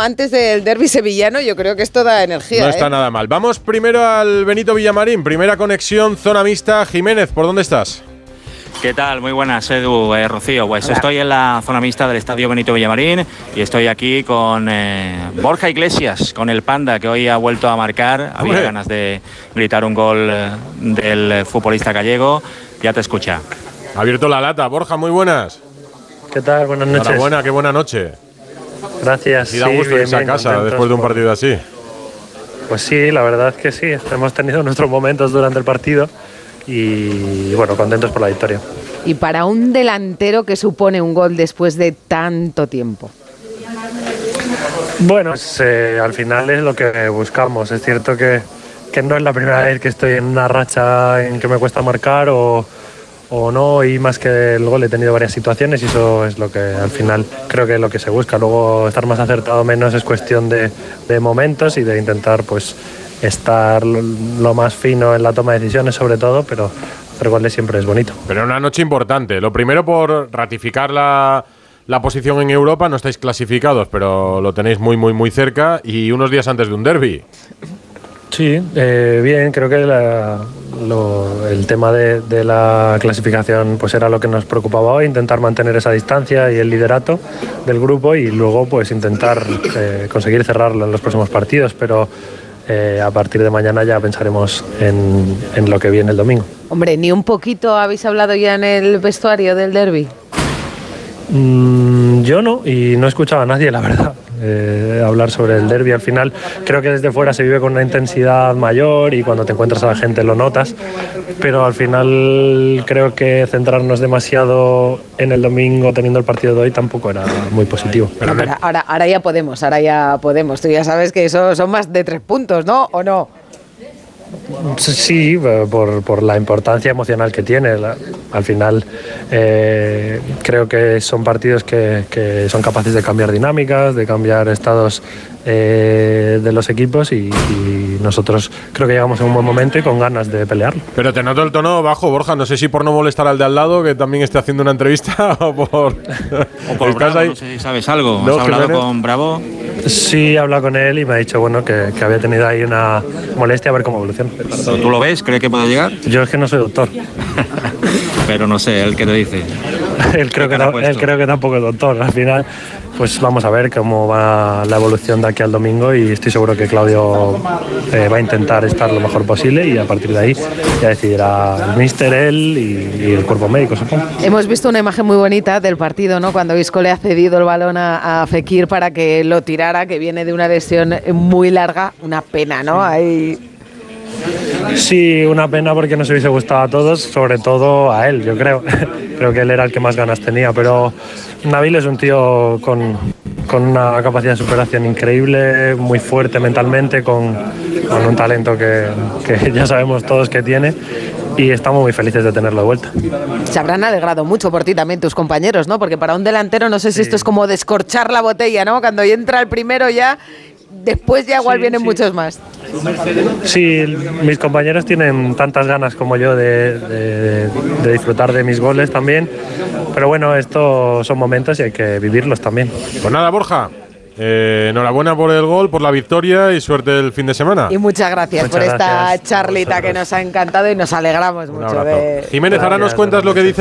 antes del derby sevillano, yo creo que esto da energía. No está ¿eh? nada mal. Vamos primero al Benito Villamarín. Primera conexión, zona mixta. Jiménez, ¿por dónde estás? ¿Qué tal? Muy buenas, Edu, eh, Rocío. Pues estoy en la zona mixta del Estadio Benito Villamarín y estoy aquí con eh, Borja Iglesias, con el Panda, que hoy ha vuelto a marcar. Había Hombre. ganas de gritar un gol eh, del futbolista gallego. Ya te escucha. Ha abierto la lata. Borja, muy buenas. ¿Qué tal? Buenas noches. Enhorabuena, qué buena noche. Gracias. Y da Sí, gusto irse a casa contentos después de un partido así. Pues sí, la verdad es que sí. Hemos tenido nuestros momentos durante el partido y bueno, contentos por la victoria. Y para un delantero que supone un gol después de tanto tiempo. Bueno, pues, eh, al final es lo que buscamos. Es cierto que, que no es la primera vez que estoy en una racha en que me cuesta marcar o, o no, y más que el gol he tenido varias situaciones y eso es lo que al final creo que es lo que se busca. Luego estar más acertado o menos es cuestión de, momentos y de intentar pues estar lo, lo más fino en la toma de decisiones sobre todo, pero hacer goles siempre es bonito. Pero una noche importante. Lo primero por ratificar la, la posición en Europa. No estáis clasificados, pero lo tenéis muy, muy, muy cerca. Y unos días antes de un derby. Sí, eh, bien, creo que la- lo- el tema de, de la clasificación pues era lo que nos preocupaba hoy, intentar mantener esa distancia y el liderato del grupo y luego pues intentar eh, conseguir cerrarlo en los próximos partidos, pero eh, a partir de mañana ya pensaremos en, en lo que viene el domingo. Hombre, ni un poquito habéis hablado ya en el vestuario del derby. Mm, yo no, y no he escuchado a nadie, la verdad, eh, hablar sobre el derby. Al final, creo que desde fuera se vive con una intensidad mayor y cuando te encuentras a la gente lo notas, pero al final creo que centrarnos demasiado en el domingo teniendo el partido de hoy tampoco era muy positivo. Ahora, ahora ya podemos, ahora ya podemos. Tú ya sabes que eso son más de tres puntos, ¿no? ¿O no? Sí, eh, por, por la importancia emocional que tiene. La- al final eh, creo que son partidos que, que son capaces de cambiar dinámicas, de cambiar estados eh, de los equipos y, y nosotros creo que llegamos en un buen momento y con ganas de pelearlo. Pero te noto el tono bajo, Borja. No sé si por no molestar al de al lado, que también esté haciendo una entrevista, o por. O por ¿Estás Bravo, ahí? no sé si sabes algo. No, ¿Has hablado Jiménez. con Bravo? Sí, he hablado con él y me ha dicho bueno que, que había tenido ahí una molestia a ver cómo evoluciona. ¿Tú lo ves? ¿Cree que puede llegar? Yo es que no soy doctor. Pero no sé, ¿el qué te dice? él, creo que, él creo que tampoco es doctor. Al final, pues vamos a ver cómo va la evolución de aquí al domingo y estoy seguro que Claudio eh, va a intentar estar lo mejor posible y a partir de ahí ya decidirá el míster, él y, y el cuerpo médico, supongo. Hemos visto una imagen muy bonita del partido, ¿no? Cuando Visco le ha cedido el balón a, a Fekir para que lo tirara, que viene de una lesión muy larga. Una pena, ¿no? Ahí Sí, una pena porque nos hubiese gustado a todos, sobre todo a él, yo creo. creo que él era el que más ganas tenía, pero Nabil es un tío con, con una capacidad de superación increíble, muy fuerte mentalmente, con, con un talento que, que ya sabemos todos que tiene y estamos muy felices de tenerlo de vuelta. se habrán alegrado mucho por ti también tus compañeros, ¿no? Porque para un delantero no sé si esto es como descorchar la botella, ¿no? Cuando entra el primero ya, después ya igual Sí, vienen sí. muchos más. Sí, mis compañeros tienen tantas ganas como yo de, de- de disfrutar de mis goles también, pero bueno, estos son momentos y hay que vivirlos también. Pues nada, Borja. eh, enhorabuena por el gol, por la victoria y suerte el fin de semana. Y muchas gracias Muchas por esta gracias charlita que nos ha encantado y nos alegramos Un mucho abrazo. de... Jiménez, ahora nos cuentas lo que dice